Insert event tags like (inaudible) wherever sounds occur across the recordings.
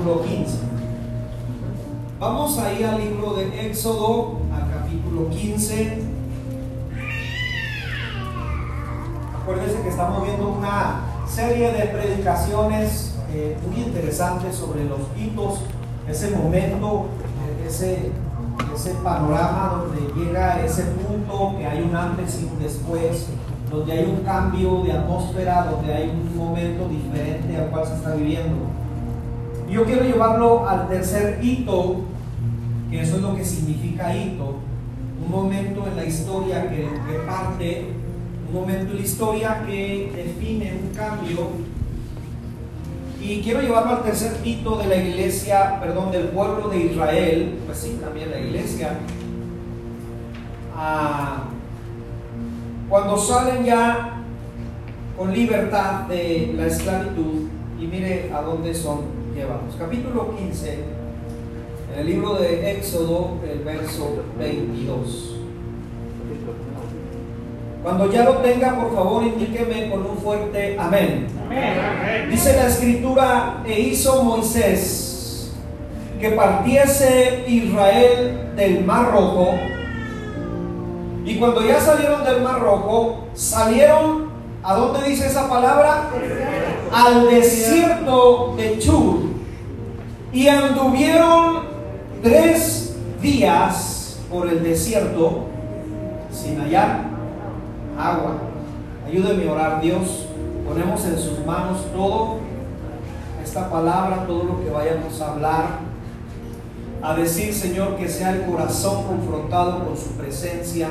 capítulo 15. Vamos ahí al libro de Éxodo, al capítulo 15. Acuérdense que estamos viendo una serie de predicaciones eh, muy interesantes sobre los hitos, ese momento, eh, ese, ese panorama donde llega ese punto que hay un antes y un después, donde hay un cambio de atmósfera, donde hay un momento diferente al cual se está viviendo. Yo quiero llevarlo al tercer hito, que eso es lo que significa hito, un momento en la historia que, parte, un momento en la historia que define un cambio. Y quiero llevarlo al tercer hito de la iglesia, perdón, del pueblo de Israel, pues sí, también la iglesia. Ah, cuando salen ya con libertad de la esclavitud, y mire a dónde son Capítulo 15, en el libro de Éxodo, el verso 22. Cuando ya lo tenga, por favor, indíqueme con un fuerte amén. amén. Dice la escritura, e hizo Moisés que partiese Israel del mar rojo. Y cuando ya salieron del mar rojo, salieron, ¿a dónde dice esa palabra? Al desierto de Chur. Y anduvieron tres días por el desierto sin hallar agua. Ayúdeme a orar, Dios. Ponemos en sus manos todo esta palabra, todo lo que vayamos a hablar. A decir, Señor, que sea el corazón confrontado con su presencia,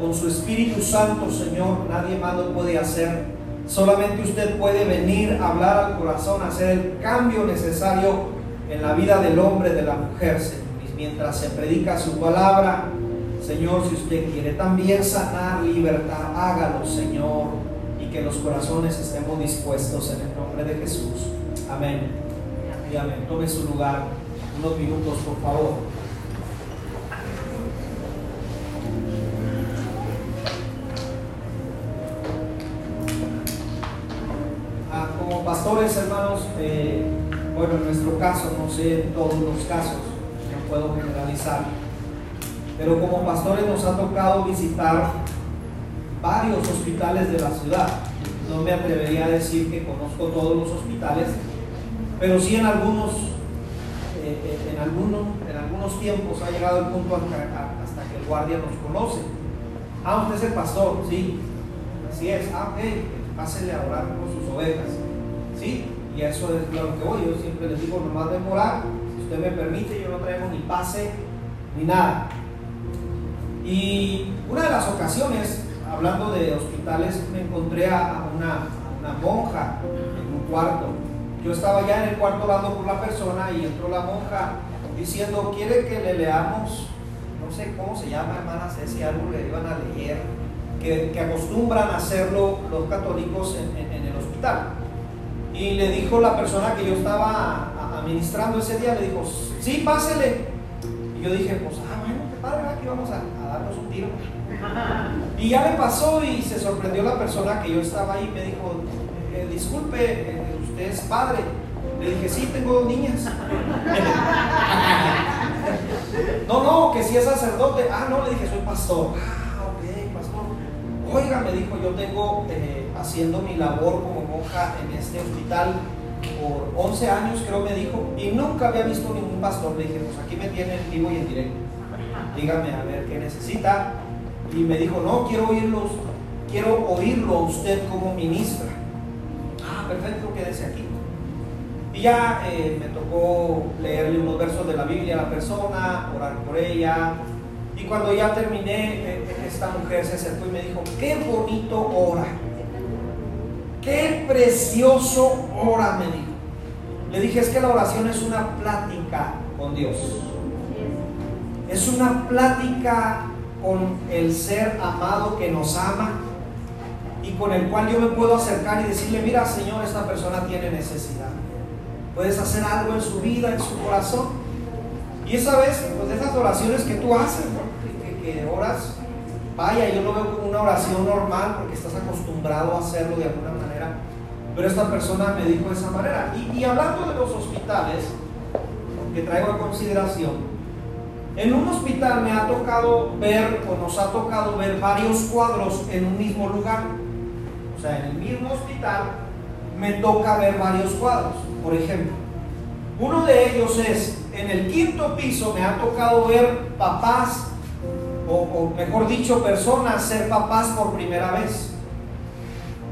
con su Espíritu Santo, Señor. Nadie más lo puede hacer. Solamente usted puede venir a hablar al corazón, hacer el cambio necesario en la vida del hombre, de la mujer, Señor. Mientras se predica su palabra, Señor, si usted quiere también sanar libertad, hágalo, Señor, y que los corazones estemos dispuestos en el nombre de Jesús. Amén. Y amén. Tome su lugar unos minutos, por favor. Bueno, en nuestro caso, no sé en todos los casos, no puedo generalizar pero como pastores nos ha tocado visitar varios hospitales de la ciudad. No me atrevería a decir que conozco todos los hospitales, pero sí en algunos, eh, eh, en, algunos, en algunos tiempos ha llegado el punto hasta que el guardia nos conoce. Ah, usted es el pastor, sí, así es. Ah, ok, pásele a orar por sus ovejas. Sí, y eso es lo que voy. Yo siempre les digo, nomás de morar, si usted me permite, yo no traigo ni pase ni nada. Y una de las ocasiones, hablando de hospitales, me encontré a una, monja en un cuarto. Yo estaba ya en el cuarto hablando por la persona y entró la monja diciendo, quiere que le leamos, no sé cómo se llama, hermana si algo le iban a leer, que, acostumbran a hacerlo los católicos en, en, el hospital. Y le dijo la persona que yo estaba administrando ese día, le dijo, sí, pásele. Y yo dije, pues, ah, bueno, qué padre, aquí vamos a, darnos un tiro. Y ya me pasó y se sorprendió la persona que yo estaba ahí, me dijo, eh, disculpe, eh, usted es padre. Le dije, sí, tengo dos niñas. (laughs) no, no, que si es sacerdote. Ah, no, le dije, soy pastor. Ah, ok, pastor. Oiga, me dijo, yo tengo eh, haciendo mi labor como monja en este hospital por 11 años, creo me dijo, y nunca había visto ningún pastor. Le dije, pues aquí me tiene en vivo y en directo dígame a ver qué necesita. Y me dijo, no, quiero oírlos, quiero oírlo usted como ministra. Ah, perfecto, quédese aquí. Y ya eh, me tocó leerle unos versos de la Biblia a la persona, orar por ella. Y cuando ya terminé, eh, esta mujer se acercó y me dijo, qué bonito ora. Qué precioso ora, me dijo. Le dije, es que la oración es una plática con Dios. Es una plática con el ser amado que nos ama y con el cual yo me puedo acercar y decirle, mira Señor, esta persona tiene necesidad. Puedes hacer algo en su vida, en su corazón. Y esa vez, pues de esas oraciones que tú haces, que, oras, vaya, yo lo veo como una oración normal porque estás acostumbrado a hacerlo de alguna manera. Pero esta persona me dijo de esa manera. Y, hablando de los hospitales, que traigo a consideración. En un hospital me ha tocado ver, o nos ha tocado ver varios cuadros en un mismo lugar. O sea, en el mismo hospital me toca ver varios cuadros. Por ejemplo, uno de ellos es, en el quinto piso me ha tocado ver papás, o mejor dicho, personas ser papás por primera vez.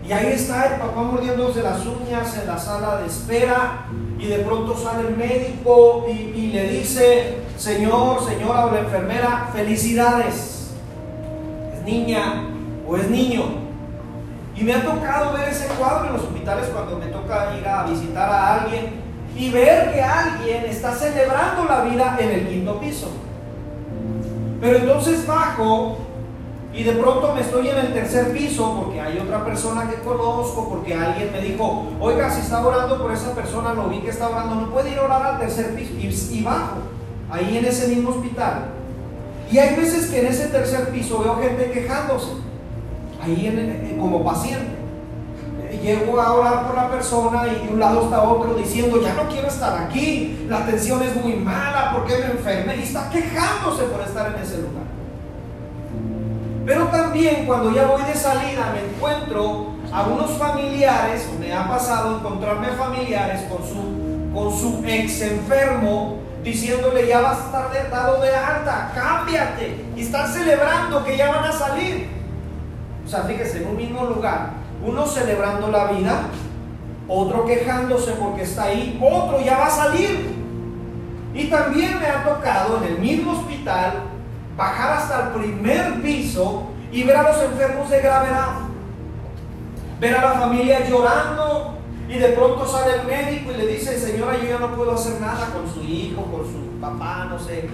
Y ahí está el papá mordiéndose las uñas en la sala de espera y de pronto sale el médico y, le dice, señor, señora o la enfermera, felicidades. Es niña o es niño. Y me ha tocado ver ese cuadro en los hospitales cuando me toca ir a visitar a alguien y ver que alguien está celebrando la vida en el quinto piso. Pero entonces bajo y de pronto me estoy en el tercer piso porque hay otra persona que conozco, porque alguien me dijo, oiga, si está orando por esa persona, lo vi que está orando, no puede ir a orar al tercer piso y, bajo, ahí en ese mismo hospital. Y hay veces que en ese tercer piso veo gente quejándose, ahí como paciente. Llego a orar por la persona y de un lado está otro diciendo, ya no quiero estar aquí, la atención es muy mala, porque me enfermé? Y está quejándose por estar en ese lugar. Pero también cuando ya voy de salida me encuentro a unos familiares, me ha pasado encontrarme familiares con su, con su ex enfermo diciéndole ya vas a estar dado de alta, cámbiate. Y están celebrando que ya van a salir. O sea, fíjese, en un mismo lugar, uno celebrando la vida, otro quejándose porque está ahí, otro ya va a salir. Y también me ha tocado en el mismo hospital bajar hasta el primer piso y ver a los enfermos de gravedad. Ver a la familia llorando y de pronto sale el médico y le dice, señora, yo ya no puedo hacer nada con su hijo, con su papá, no sé.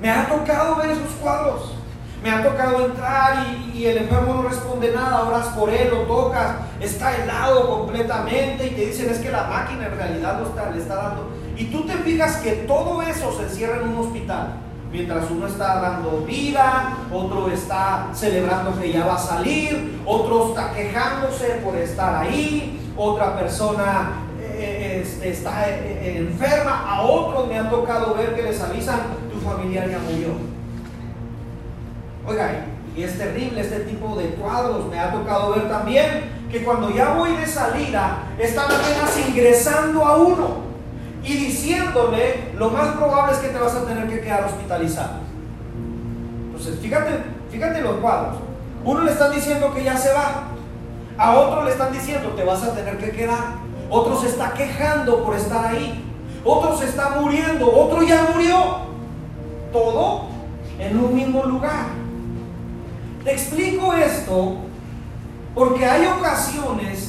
Me ha tocado ver esos cuadros. Me ha tocado entrar y, el enfermo no responde nada, oras por él, lo tocas, está helado completamente y te dicen es que la máquina en realidad lo está, le está dando. Y tú te fijas que todo eso se encierra en un hospital. Mientras uno está dando vida, otro está celebrando que ya va a salir, otro está quejándose por estar ahí, otra persona eh, este, está eh, enferma, a otros me ha tocado ver que les avisan, tu familiar ya murió. Oiga, y es terrible este tipo de cuadros, me ha tocado ver también que cuando ya voy de salida, están apenas ingresando a uno y diciéndole, lo más probable es que te vas a tener que quedar hospitalizado. Entonces, fíjate, fíjate los cuadros. Uno le están diciendo que ya se va, a otro le están diciendo te vas a tener que quedar, otro se está quejando por estar ahí, otro se está muriendo, otro ya murió. Todo en un mismo lugar. Te explico esto porque hay ocasiones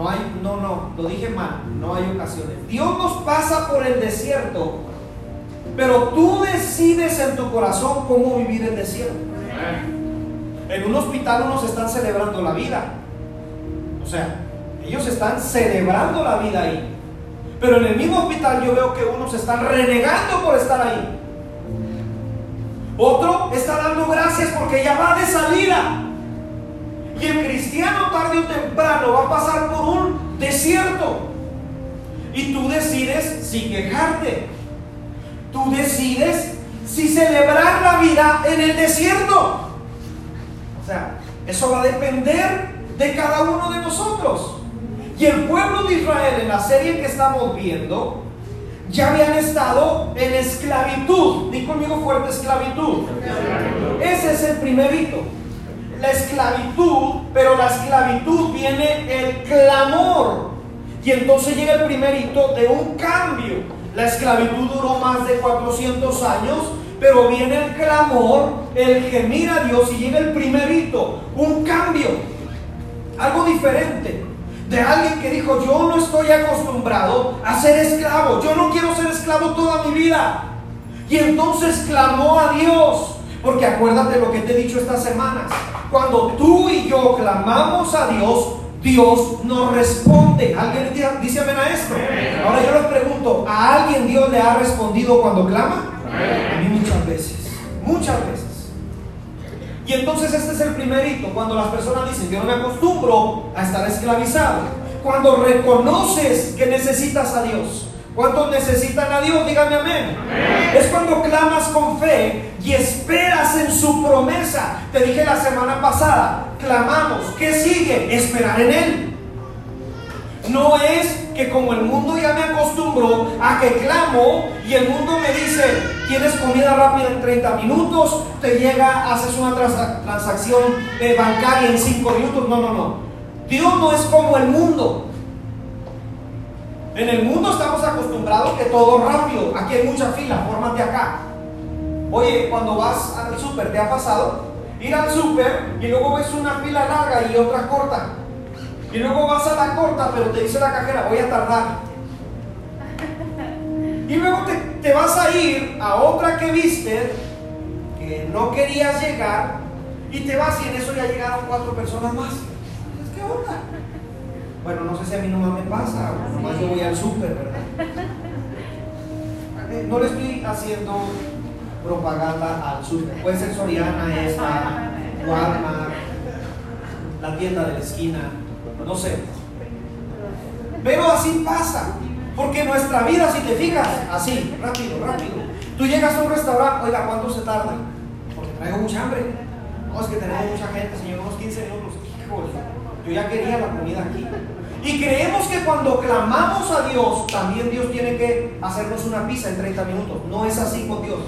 no hay, no, no, lo dije mal, no hay ocasiones. Dios nos pasa por el desierto, pero tú decides en tu corazón cómo vivir el desierto. En un hospital unos están celebrando la vida. O sea, ellos están celebrando la vida ahí. Pero en el mismo hospital yo veo que unos están renegando por estar ahí. Otro está dando gracias porque ya va de salida. Y el cristiano tarde o temprano va a pasar por un desierto. Y tú decides si quejarte. Tú decides si celebrar la vida en el desierto. O sea, eso va a depender de cada uno de nosotros. Y el pueblo de Israel en la serie que estamos viendo, ya habían estado en esclavitud. Di conmigo fuerte esclavitud. Ese es el primer hito la esclavitud, pero la esclavitud viene el clamor. Y entonces llega el primer hito de un cambio. La esclavitud duró más de 400 años, pero viene el clamor, el gemir a Dios y llega el primer hito, un cambio, algo diferente. De alguien que dijo, yo no estoy acostumbrado a ser esclavo, yo no quiero ser esclavo toda mi vida. Y entonces clamó a Dios, porque acuérdate lo que te he dicho estas semanas. Cuando tú y yo clamamos a Dios, Dios nos responde. ¿Alguien dice amén a esto? Ahora yo les pregunto, ¿a alguien Dios le ha respondido cuando clama? A mí muchas veces, muchas veces. Y entonces este es el primer hito, cuando las personas dicen, yo no me acostumbro a estar esclavizado. Cuando reconoces que necesitas a Dios, ¿Cuántos necesitan a Dios? Dígame amén. Es cuando clamas con fe y esperas en su promesa. Te dije la semana pasada, clamamos. ¿Qué sigue? Esperar en Él. No es que como el mundo ya me acostumbró a que clamo y el mundo me dice, tienes comida rápida en 30 minutos, te llega, haces una transacción eh, bancaria en 5 minutos. No, no, no. Dios no es como el mundo. En el mundo estamos acostumbrados que todo rápido. Aquí hay mucha fila, fórmate acá. Oye, cuando vas al súper, ¿te ha pasado? Ir al súper y luego ves una fila larga y otra corta. Y luego vas a la corta, pero te dice la cajera, voy a tardar. Y luego te, vas a ir a otra que viste, que no querías llegar, y te vas y en eso ya llegaron cuatro personas más. ¿Qué onda? Bueno, no sé si a mí nomás me pasa, nomás yo voy al súper, ¿verdad? (laughs) Eh, no le estoy haciendo propaganda al súper. Puede ser Soriana, esta, Walmart, la tienda de la esquina, no sé. Pero así pasa. Porque nuestra vida, si te fijas, así, rápido, rápido. Tú llegas a un restaurante, oiga, ¿cuánto se tarda? Porque traigo mucha hambre. No, es que tenemos mucha gente, señor, unos 15 minutos. yo ya quería la comida aquí. Y creemos que cuando clamamos a Dios, también Dios tiene que hacernos una pizza en 30 minutos. No es así con Dios.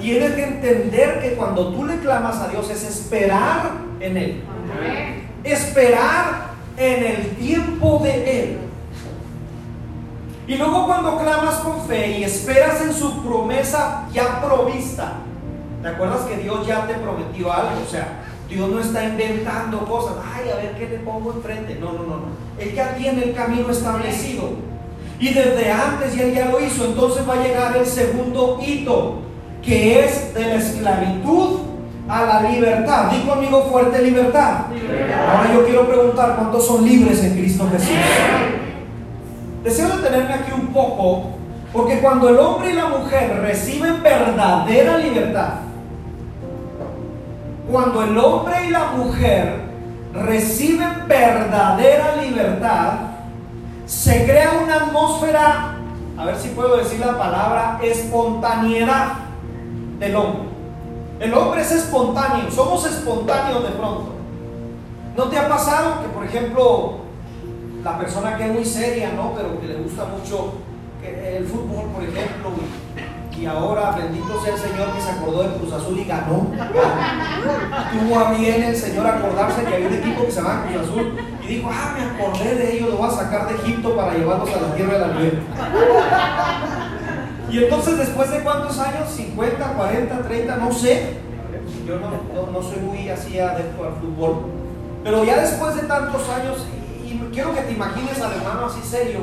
Tienes que entender que cuando tú le clamas a Dios es esperar en Él. Esperar en el tiempo de Él. Y luego cuando clamas con fe y esperas en su promesa ya provista, ¿te acuerdas que Dios ya te prometió algo? O sea, Dios no está inventando cosas, ay, a ver qué le pongo enfrente. No, no, no, no. Él ya tiene el camino establecido. Y desde antes y Él ya lo hizo, entonces va a llegar el segundo hito, que es de la esclavitud a la libertad. Di conmigo fuerte libertad. Ahora yo quiero preguntar cuántos son libres en Cristo Jesús. Deseo detenerme aquí un poco, porque cuando el hombre y la mujer reciben verdadera libertad, cuando el hombre y la mujer reciben verdadera libertad, se crea una atmósfera, a ver si puedo decir la palabra, espontaneidad del hombre. El hombre es espontáneo, somos espontáneos de pronto. ¿No te ha pasado que, por ejemplo, la persona que es muy seria, ¿no? Pero que le gusta mucho el fútbol, por ejemplo, y, ahora, bendito sea el Señor que se acordó de Cruz Azul y ganó. Tuvo a bien el Señor acordarse que había un equipo que se llama Cruz Azul y dijo, ah, me acordé de ellos, lo voy a sacar de Egipto para llevarlos a la tierra de la nieve. Y entonces, después de cuántos años, 50, 40, 30, no sé, yo no, no, soy muy así adepto al fútbol, pero ya después de tantos años, y, quiero que te imagines al hermano así serio,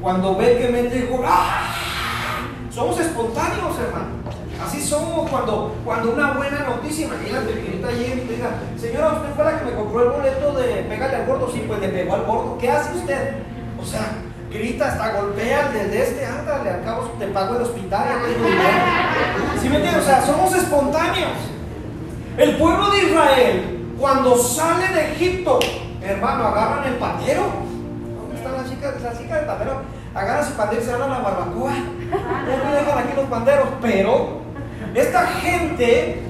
cuando ve que mete gol, ¡ah! Somos espontáneos, hermano. Así somos cuando, cuando una buena noticia, imagínate que ahorita llegue y te diga, señora, usted fue la que me compró el boleto de pegarle al gordo, sí, pues le pegó al gordo, ¿qué hace usted? O sea, grita, hasta golpea desde este, ándale, al cabo te pago el hospital, ¿Sí me entiendes? O sea, somos espontáneos. El pueblo de Israel, cuando sale de Egipto, hermano, agarran el pandero. ¿Dónde están las chicas? Las chicas del pandero agarran su pandero y se van a la barbacoa. No dejan aquí los panderos, pero esta gente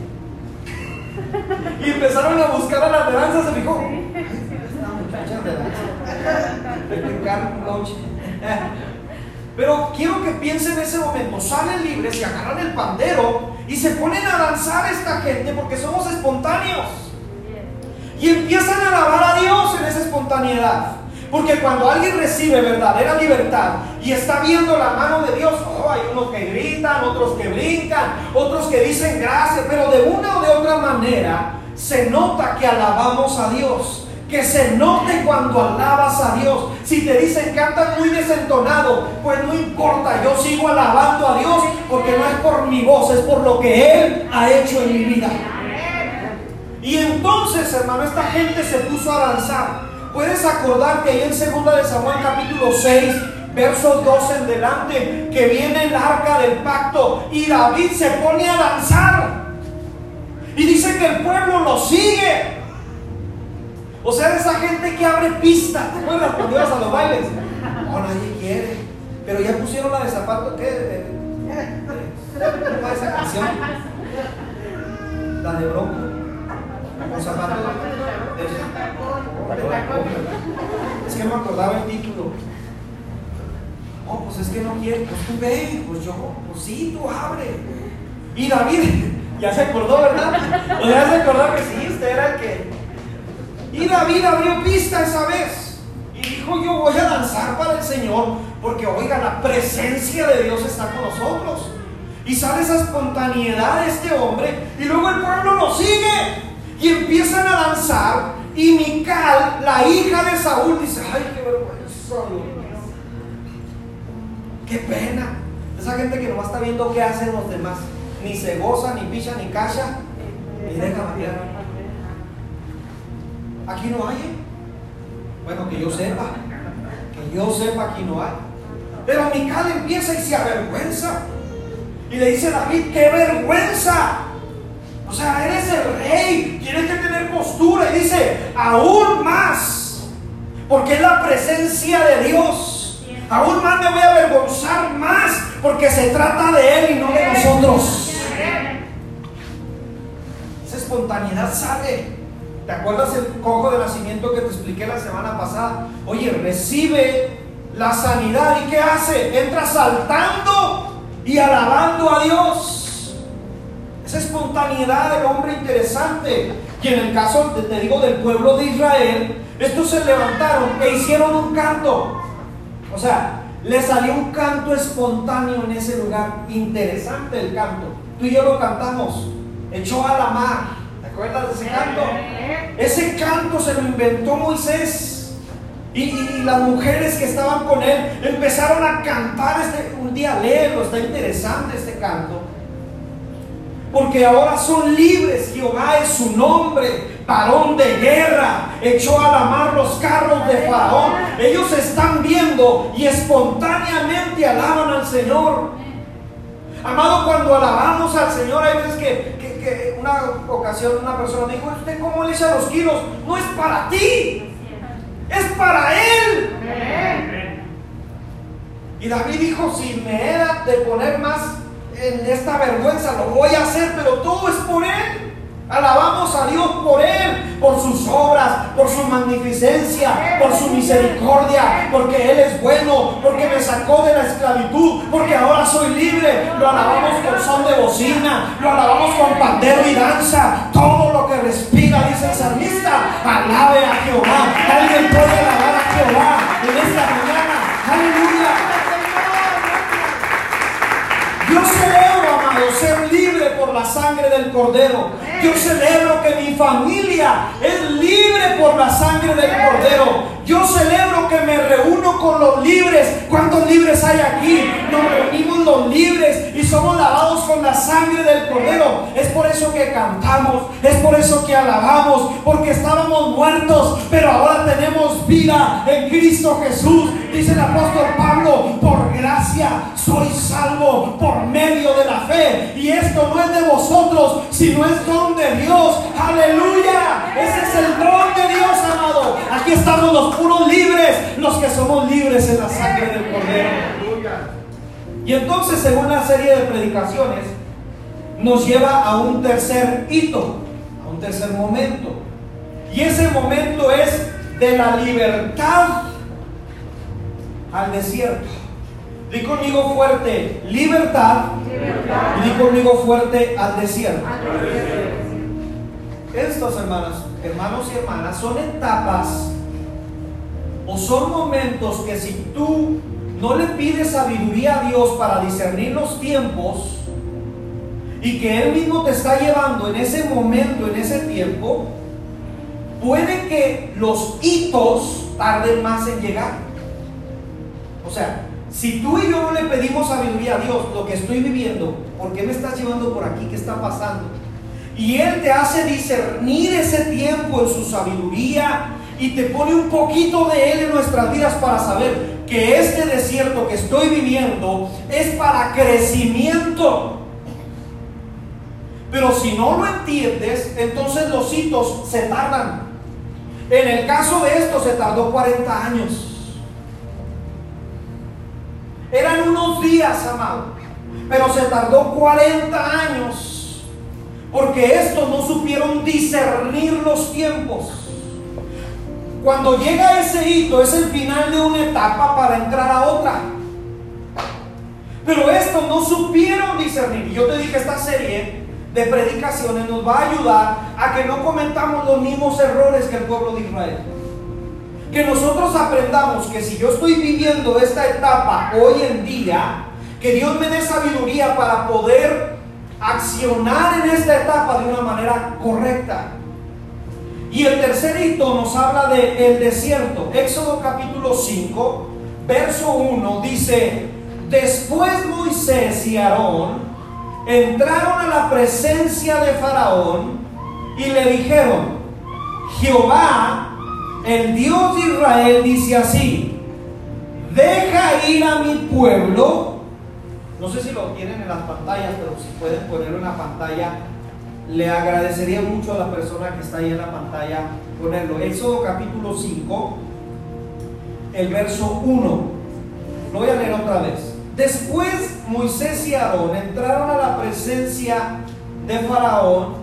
y empezaron a buscar a las danzas, se fijó. Esta muchacha de danza. Pero quiero que piensen en ese momento, salen libres y agarran el pandero y se ponen a danzar esta gente porque somos espontáneos. Y empiezan a alabar a Dios en esa espontaneidad. Porque cuando alguien recibe verdadera libertad y está viendo la mano de Dios, oh, hay unos que gritan, otros que brincan, otros que dicen gracias, pero de una o de otra manera se nota que alabamos a Dios que se note cuando alabas a Dios. Si te dicen cantan muy desentonado, pues no importa, yo sigo alabando a Dios porque no es por mi voz, es por lo que Él ha hecho en mi vida. Y entonces, hermano, esta gente se puso a danzar. Puedes acordarte ahí en 2 de Samuel capítulo 6, versos 12 en delante, que viene el arca del pacto y David se pone a danzar. Y dice que el pueblo lo sigue. O sea, esa gente que abre pista. ¿Te acuerdas cuando ibas a los bailes? No, nadie quiere. Pero ya pusieron la de zapato, ¿qué? ¿Cómo va esa canción? La de bronco. Con zapato Es que no me acordaba el título. No, pues es que no quiere. Pues tú ve, pues yo, pues sí, tú abre. Y David, (laughs) ya se acordó, ¿verdad? O ya se acordó que sí, usted era el que. Y David abrió pista esa vez. Y dijo, yo voy a danzar para el Señor. Porque oiga, la presencia de Dios está con nosotros. Y sale esa espontaneidad de este hombre. Y luego el pueblo lo sigue. Y empiezan a danzar. Y Mical, la hija de Saúl, dice, ay, qué vergüenza, Qué pena. Esa gente que nomás está viendo qué hacen los demás. Ni se goza, ni picha, ni cacha. Ni deja matar. Aquí no hay. ¿eh? Bueno, que yo sepa. Que yo sepa, aquí no hay. Pero Mical empieza y se avergüenza. Y le dice David, qué vergüenza. O sea, eres el rey, tienes que tener postura. Y dice, aún más, porque es la presencia de Dios. Aún más me voy a avergonzar más, porque se trata de Él y no de nosotros. Esa espontaneidad sale. ¿Te acuerdas el cojo de nacimiento que te expliqué la semana pasada? Oye, recibe la sanidad y ¿qué hace? Entra saltando y alabando a Dios. Esa espontaneidad del hombre interesante. Y en el caso, te digo, del pueblo de Israel, estos se levantaron e hicieron un canto. O sea, le salió un canto espontáneo en ese lugar. Interesante el canto. Tú y yo lo cantamos. Echó a la mar. ¿Te acuerdas de ese canto? Ese canto se lo inventó Moisés. Y, las mujeres que estaban con él empezaron a cantar este, un día léelo, está interesante este canto. Porque ahora son libres, Jehová es su nombre, varón de guerra, echó a la mar los carros de Faraón. Ellos están viendo y espontáneamente alaban al Señor. Amado, cuando alabamos al Señor, hay veces que, que una ocasión una persona dijo, ¿usted cómo le echa los kilos? No es para ti, es para Él. Y David dijo, si me he de poner más en esta vergüenza, lo voy a hacer, pero todo es por Él. Alabamos a Dios por Él, por sus obras, por su magnificencia, por su misericordia, porque Él es bueno, porque me sacó de la esclavitud, porque ahora soy libre. Lo alabamos con son de bocina, lo alabamos con pandero y danza. Todo lo que respira, dice el salmista, alabe a Jehová. Alguien puede alabar Yo celebro, amado, ser libre por la sangre del Cordero. Yo celebro que mi familia es libre por la sangre del Cordero. Yo celebro que me reúno con los libres. ¿Cuántos libres hay aquí? Nos reunimos los libres y somos lavados con la sangre del Cordero. Es por eso que cantamos, es por eso que alabamos, porque estábamos muertos, pero ahora tenemos vida en Cristo Jesús. Dice el apóstol Pablo, por gracia soy salvo por medio de la fe. Y esto no es de vosotros, sino es don de Dios. Aleluya. Ese es el don de Dios, amado. Aquí estamos los puros libres, los que somos libres en la sangre del Cordero. Y entonces, en una serie de predicaciones, nos lleva a un tercer hito, a un tercer momento. Y ese momento es de la libertad al desierto. Di conmigo fuerte, libertad. Y di conmigo fuerte al desierto. Estos hermanos, hermanos y hermanas, son etapas o son momentos que si tú no le pides sabiduría a Dios para discernir los tiempos y que Él mismo te está llevando en ese momento, en ese tiempo, puede que los hitos tarden más en llegar. O sea, si tú y yo no le pedimos sabiduría a Dios, lo que estoy viviendo, ¿por qué me estás llevando por aquí? ¿Qué está pasando? Y Él te hace discernir ese tiempo en su sabiduría y te pone un poquito de Él en nuestras vidas para saber que este desierto que estoy viviendo es para crecimiento. Pero si no lo entiendes, entonces los hitos se tardan. En el caso de esto se tardó 40 años. Eran unos días, amado. Pero se tardó 40 años. Porque estos no supieron discernir los tiempos. Cuando llega ese hito es el final de una etapa para entrar a otra. Pero estos no supieron discernir. Y yo te dije, esta serie de predicaciones nos va a ayudar a que no cometamos los mismos errores que el pueblo de Israel. Que nosotros aprendamos que si yo estoy viviendo esta etapa hoy en día, que Dios me dé sabiduría para poder accionar en esta etapa de una manera correcta. Y el tercer hito nos habla del desierto. Éxodo capítulo 5, verso 1 dice, después Moisés y Aarón entraron a la presencia de Faraón y le dijeron, Jehová, el Dios de Israel, dice así, deja ir a mi pueblo. No sé si lo tienen en las pantallas, pero si pueden ponerlo en la pantalla, le agradecería mucho a la persona que está ahí en la pantalla ponerlo. Éxodo capítulo 5, el verso 1. Lo voy a leer otra vez. Después Moisés y Aarón entraron a la presencia de Faraón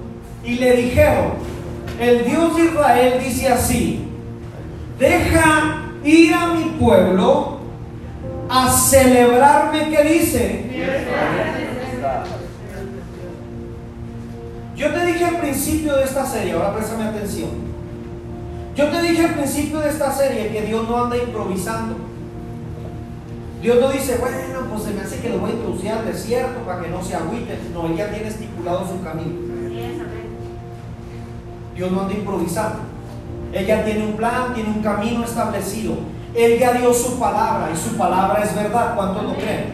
y le dijeron, el Dios de Israel dice así, deja ir a mi pueblo a celebrarme, ¿qué dice? Yo te dije al principio de esta serie, ahora préstame atención. Yo te dije al principio de esta serie que Dios no anda improvisando. Dios no dice, bueno, pues se me hace que lo voy a introducir al desierto para que no se agüite. No, Él ya tiene estipulado su camino. Dios no anda improvisando. Él ya tiene un plan, tiene un camino establecido. Él ya dio su palabra y su palabra es verdad. ¿Cuántos lo creen?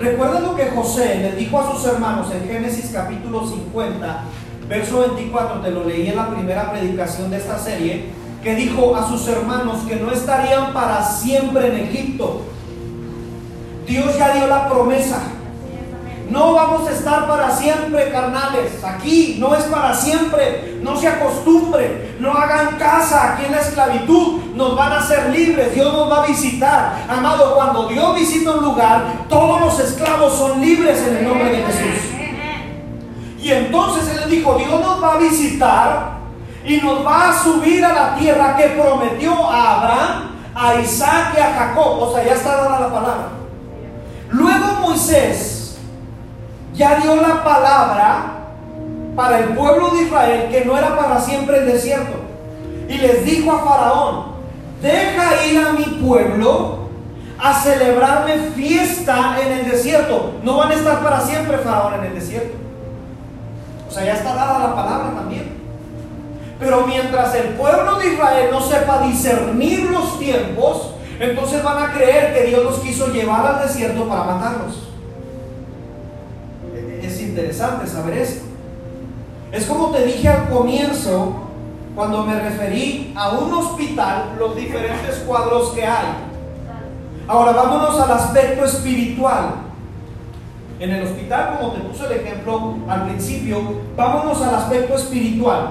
Recuerda lo que José le dijo a sus hermanos en Génesis capítulo 50, verso 24, te lo leí en la primera predicación de esta serie, que dijo a sus hermanos que no estarían para siempre en Egipto. Dios ya dio la promesa. No vamos a estar para siempre, carnales. Aquí no es para siempre. No se acostumbre. No hagan casa aquí en la esclavitud. Nos van a hacer libres. Dios nos va a visitar. Amado, cuando Dios visita un lugar, todos los esclavos son libres en el nombre de Jesús. Y entonces Él dijo, Dios nos va a visitar y nos va a subir a la tierra que prometió a Abraham, a Isaac y a Jacob. O sea, ya está dada la palabra. Luego Moisés ya dio la palabra para el pueblo de Israel que no era para siempre el desierto. Y les dijo a Faraón, deja ir a mi pueblo a celebrarme fiesta en el desierto. No van a estar para siempre, Faraón, en el desierto. O sea, ya está dada la palabra también. Pero mientras el pueblo de Israel no sepa discernir los tiempos, entonces van a creer que Dios los quiso llevar al desierto para matarlos interesante saber esto. Es como te dije al comienzo, cuando me referí a un hospital, los diferentes cuadros que hay. Ahora vámonos al aspecto espiritual. En el hospital, como te puse el ejemplo al principio, vámonos al aspecto espiritual.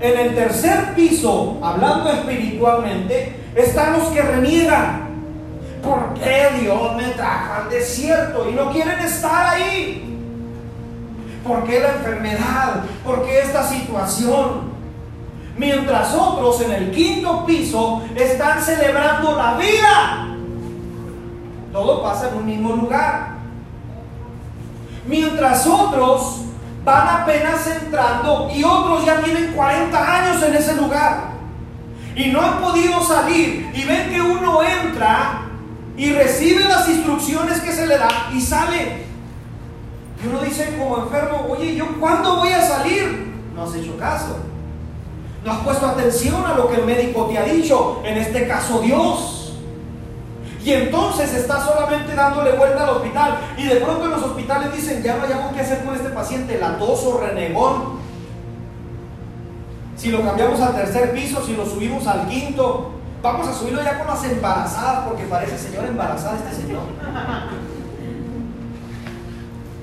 En el tercer piso, hablando espiritualmente, están los que reniegan. ¿Por qué Dios me trajo al desierto y no quieren estar ahí? ¿Por qué la enfermedad? ¿Por qué esta situación? Mientras otros en el quinto piso están celebrando la vida. Todo pasa en un mismo lugar. Mientras otros van apenas entrando y otros ya tienen 40 años en ese lugar. Y no han podido salir y ven que uno entra y recibe las instrucciones que se le da y sale. Y uno dice como enfermo, oye, ¿yo cuándo voy a salir? No has hecho caso. No has puesto atención a lo que el médico te ha dicho, en este caso Dios. Y entonces está solamente dándole vuelta al hospital. Y de pronto en los hospitales dicen, ya no hayamos que hacer con este paciente, latoso, renegón. Si lo cambiamos al tercer piso, si lo subimos al quinto, vamos a subirlo ya con las embarazadas, porque parece señor embarazada este señor.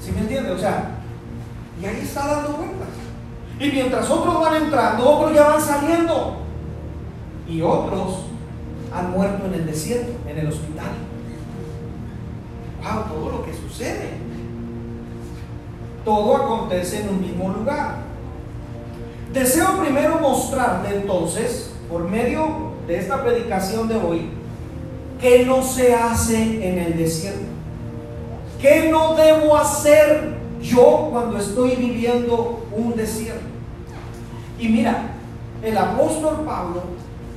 ¿Sí me entiende? O sea, y ahí está dando vueltas. Y mientras otros van entrando, otros ya van saliendo. Y otros han muerto en el desierto, en el hospital. sucede. Todo acontece en un mismo lugar. Deseo primero mostrarte entonces, por medio de esta predicación de hoy, qué no se hace en el desierto. ¿Qué no debo hacer yo cuando estoy viviendo un desierto? Y mira, el apóstol Pablo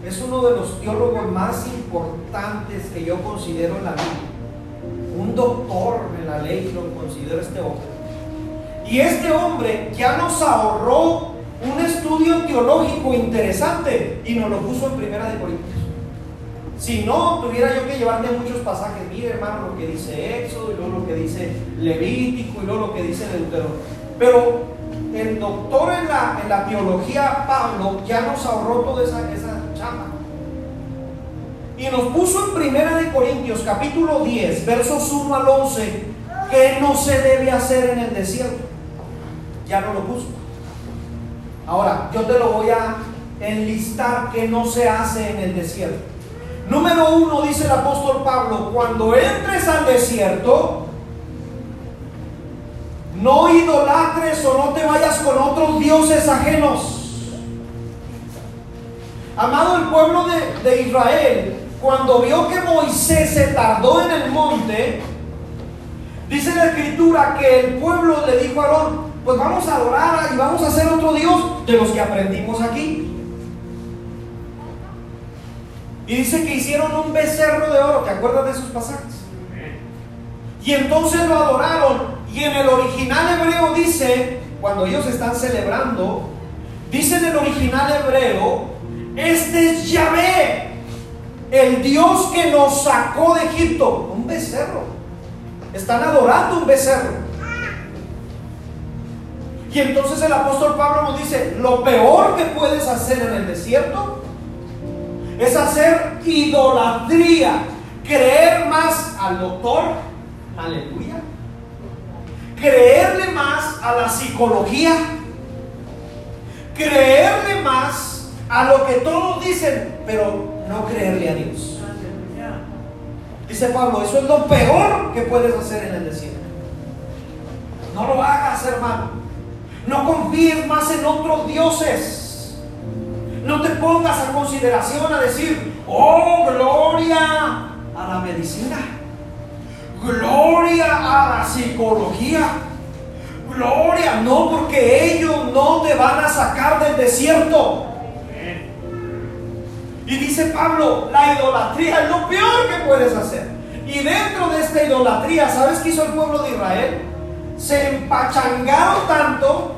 es uno de los teólogos más importantes que yo considero en la Biblia. Un doctor en la ley lo considero este hombre. Y este hombre ya nos ahorró un estudio teológico interesante y nos lo puso en Primera de Corintios. Si no, tuviera yo que llevarte muchos pasajes. Mire, hermano, lo que dice Éxodo, y luego lo que dice Levítico, y luego lo que dice Deuteronomio. Pero el doctor en la, en la teología, Pablo, ya nos ahorró toda esa, esa chamba. Y nos puso en Primera de Corintios, capítulo 10, versos 1 al 11, que no se debe hacer en el desierto. Ya no lo puso. Ahora, yo te lo voy a enlistar que no se hace en el desierto. Número uno, dice el apóstol Pablo, cuando entres al desierto, no idolatres o no te vayas con otros dioses ajenos. Amado el pueblo de, de, Israel, cuando vio que Moisés se tardó en el monte, dice la escritura que el pueblo le dijo a Aarón, pues vamos a adorar y vamos a hacer otro Dios de los que aprendimos aquí. Y dice que hicieron un becerro de oro. ¿Te acuerdas de esos pasajes? Y entonces lo adoraron. Y en el original hebreo dice, cuando ellos están celebrando, dice en el original hebreo, este es Yahvé, el Dios que nos sacó de Egipto. Un becerro. Están adorando un becerro. Y entonces el apóstol Pablo nos dice, lo peor que puedes hacer en el desierto es hacer idolatría, creer más al doctor, aleluya, creerle más a la psicología, creerle más a lo que todos dicen, pero no creerle a Dios. Dice Pablo, eso es lo peor que puedes hacer en el desierto. No lo hagas, hermano. No confíes más en otros dioses. No te pongas a consideración a decir, oh, gloria a la medicina, gloria a la psicología, gloria, no porque ellos no te van a sacar del desierto. Y dice Pablo, la idolatría es lo peor que puedes hacer. Y dentro de esta idolatría, ¿sabes qué hizo el pueblo de Israel? Se empachangaron tanto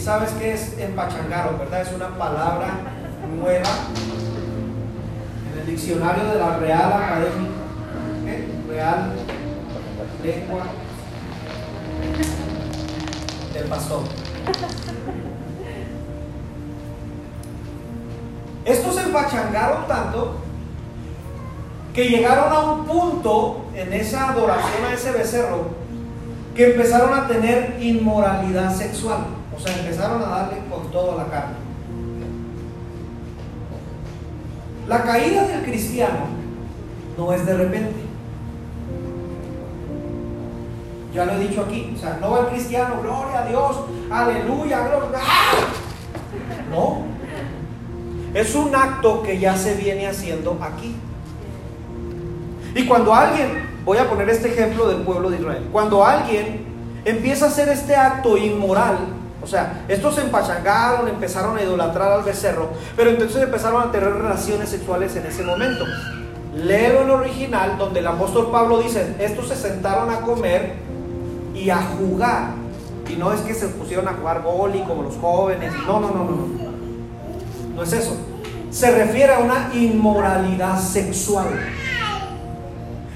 sabes qué es empachangaro, ¿verdad? Es una palabra nueva en el diccionario de la Real Academia, Real Lengua del Pastor. Estos empachangaron tanto que llegaron a un punto en esa adoración a ese becerro que empezaron a tener inmoralidad sexual. O sea, empezaron a darle con todo la carne. La caída del cristiano no es de repente. Ya lo he dicho aquí. O sea, no va el cristiano, gloria a Dios, aleluya, gloria. ¡Ah! No. Es un acto que ya se viene haciendo aquí. Y cuando alguien, voy a poner este ejemplo del pueblo de Israel, cuando alguien empieza a hacer este acto inmoral, o sea, estos se empachangaron, empezaron a idolatrar al becerro, pero entonces empezaron a tener relaciones sexuales en ese momento. Leo el original donde el apóstol Pablo dice, estos se sentaron a comer y a jugar. Y no es que se pusieron a jugar boli como los jóvenes. No, no, no, no. No es eso. Se refiere a una inmoralidad sexual.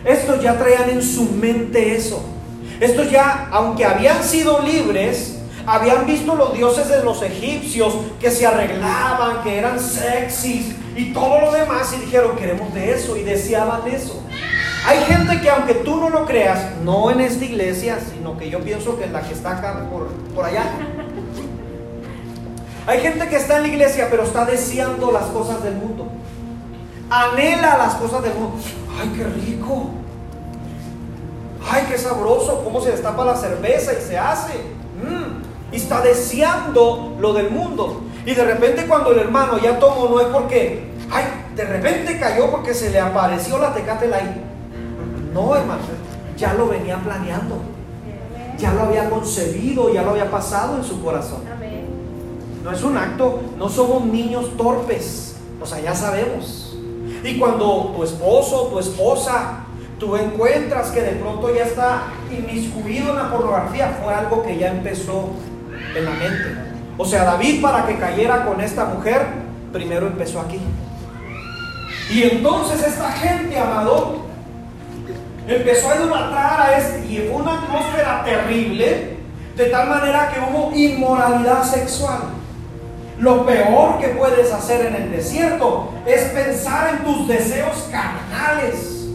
Estos ya traían en su mente eso. Estos ya, aunque habían sido libres, habían visto los dioses de los egipcios que se arreglaban, que eran sexys y todo lo demás y dijeron, queremos de eso y deseaban eso. Hay gente que aunque tú no lo creas, no en esta iglesia, sino que yo pienso que en la que está acá por, por allá. Hay gente que está en la iglesia pero está deseando las cosas del mundo. Anhela las cosas del mundo. Ay, qué rico. ay, qué sabroso, cómo se destapa la cerveza y se hace. Y está deseando lo del mundo. Y de repente cuando el hermano ya tomó, no es porque, ay, de repente cayó porque se le apareció la tecate light. No, hermano, ya lo venía planeando. Ya lo había concebido, ya lo había pasado en su corazón. No es un acto, no somos niños torpes. O sea, ya sabemos. Y cuando tu esposo, tu esposa, tú encuentras que de pronto ya está inmiscuido en la pornografía, fue algo que ya empezó en la mente. O sea, David para que cayera con esta mujer, primero empezó aquí. Y entonces esta gente, amado, empezó a idolatrar a este y fue una atmósfera terrible, de tal manera que hubo inmoralidad sexual. Lo peor que puedes hacer en el desierto es pensar en tus deseos carnales.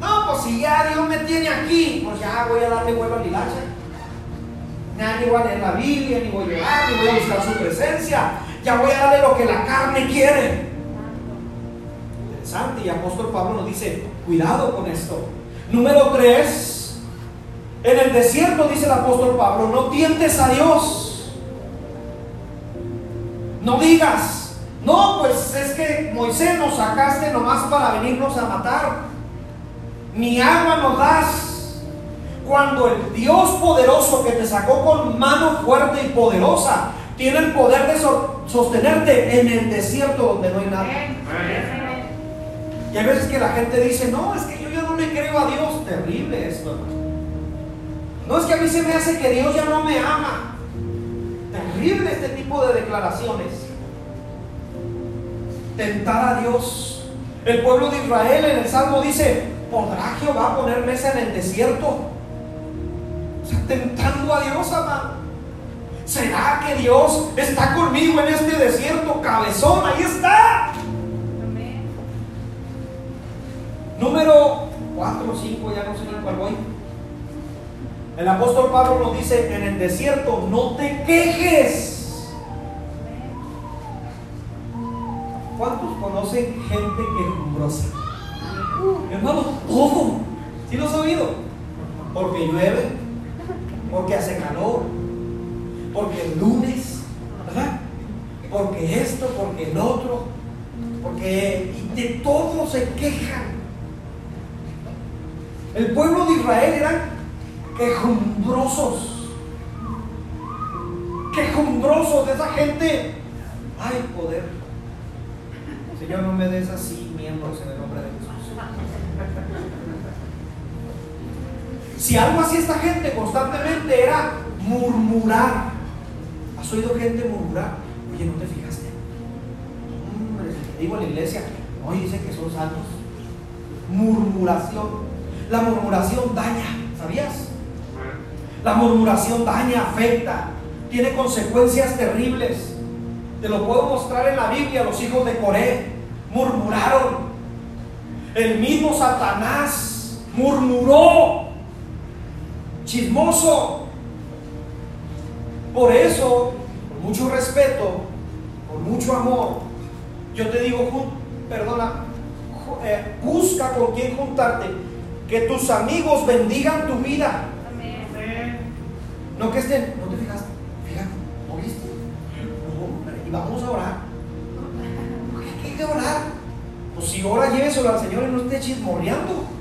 No, pues si ya Dios me tiene aquí, pues ya voy a darle vuelo a hilacha. Ni voy a leer la Biblia, ni voy a llorar, ni voy a buscar su presencia. Ya voy a darle lo que la carne quiere. Interesante, y apóstol Pablo nos dice, cuidado con esto. Número 3, en el desierto, dice el apóstol Pablo, no tientes a Dios. No digas, no, pues es que Moisés nos sacaste nomás para venirnos a matar. Ni agua nos das. Cuando el Dios poderoso que te sacó con mano fuerte y poderosa tiene el poder de sostenerte en el desierto donde no hay nada. Y hay veces que la gente dice, no, es que le creo a Dios. Terrible esto, No es que a mí se me hace que Dios ya no me ama. Terrible este tipo de declaraciones. Tentar a Dios. El pueblo de Israel en el Salmo dice, ¿podrá Jehová poner mesa en el desierto? Sea, tentando a Dios, amado. ¿Será que Dios está conmigo en este desierto? Cabezón, ahí está. Número 4 o 5, ya no sé ni cuál voy. El apóstol Pablo nos dice, en el desierto, no te quejes. ¿Cuántos conocen gente quejumbrosa? Hermano, todo. ¿Sí lo has oído? Porque llueve, porque hace calor, porque el lunes, ¿verdad? Porque esto, porque el otro, porque de todo se quejan. El pueblo de Israel eran quejumbrosos. Quejumbrosos de esa gente. Ay, poder. Señor, no me des así miembros en el Si algo así esta gente constantemente era murmurar. ¿Has oído gente murmurar? Oye, ¿no te fijaste? Hombre, digo en la iglesia, hoy dice que son santos. Murmuración. La murmuración daña, ¿sabías? La murmuración daña, afecta, tiene consecuencias terribles. Te lo puedo mostrar en la Biblia, los hijos de Coré murmuraron. El mismo Satanás murmuró, chismoso. Por eso, con mucho respeto, con mucho amor, yo te digo, perdona, eh, busca con quién juntarte que tus amigos bendigan tu vida. No que estén, no te fijaste, fíjate, ¿no viste? No, y vamos a orar. ¿Qué hay que orar? Pues si ora, lléveselo al Señor y no esté chismorreando.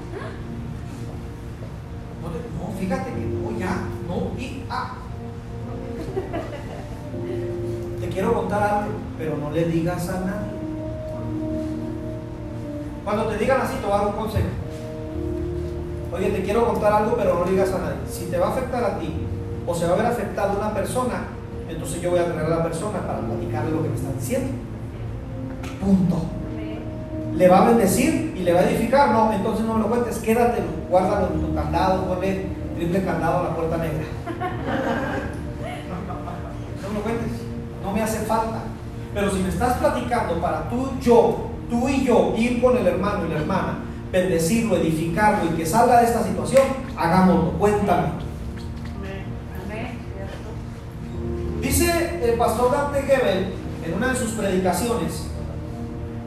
Y ah. Te quiero contar algo, pero no le digas a nadie. Cuando te digan así, te voy a dar un consejo. Oye, te quiero contar algo, pero no digas a nadie. Si te va a afectar a ti o se va a ver afectado una persona, entonces yo voy a tener a la persona para platicarle lo que me está diciendo. Punto. ¿Le va a bendecir y le va a edificar? No, entonces no me lo cuentes, quédatelo, guárdalo en tu candado, ponle triple candado a la puerta negra. No me hace falta. Pero si me estás platicando para tú, yo, tú y yo ir con el hermano y la hermana bendecirlo, edificarlo y que salga de esta situación, hagámoslo. Cuéntame. Dice el pastor Dante Gebel en una de sus predicaciones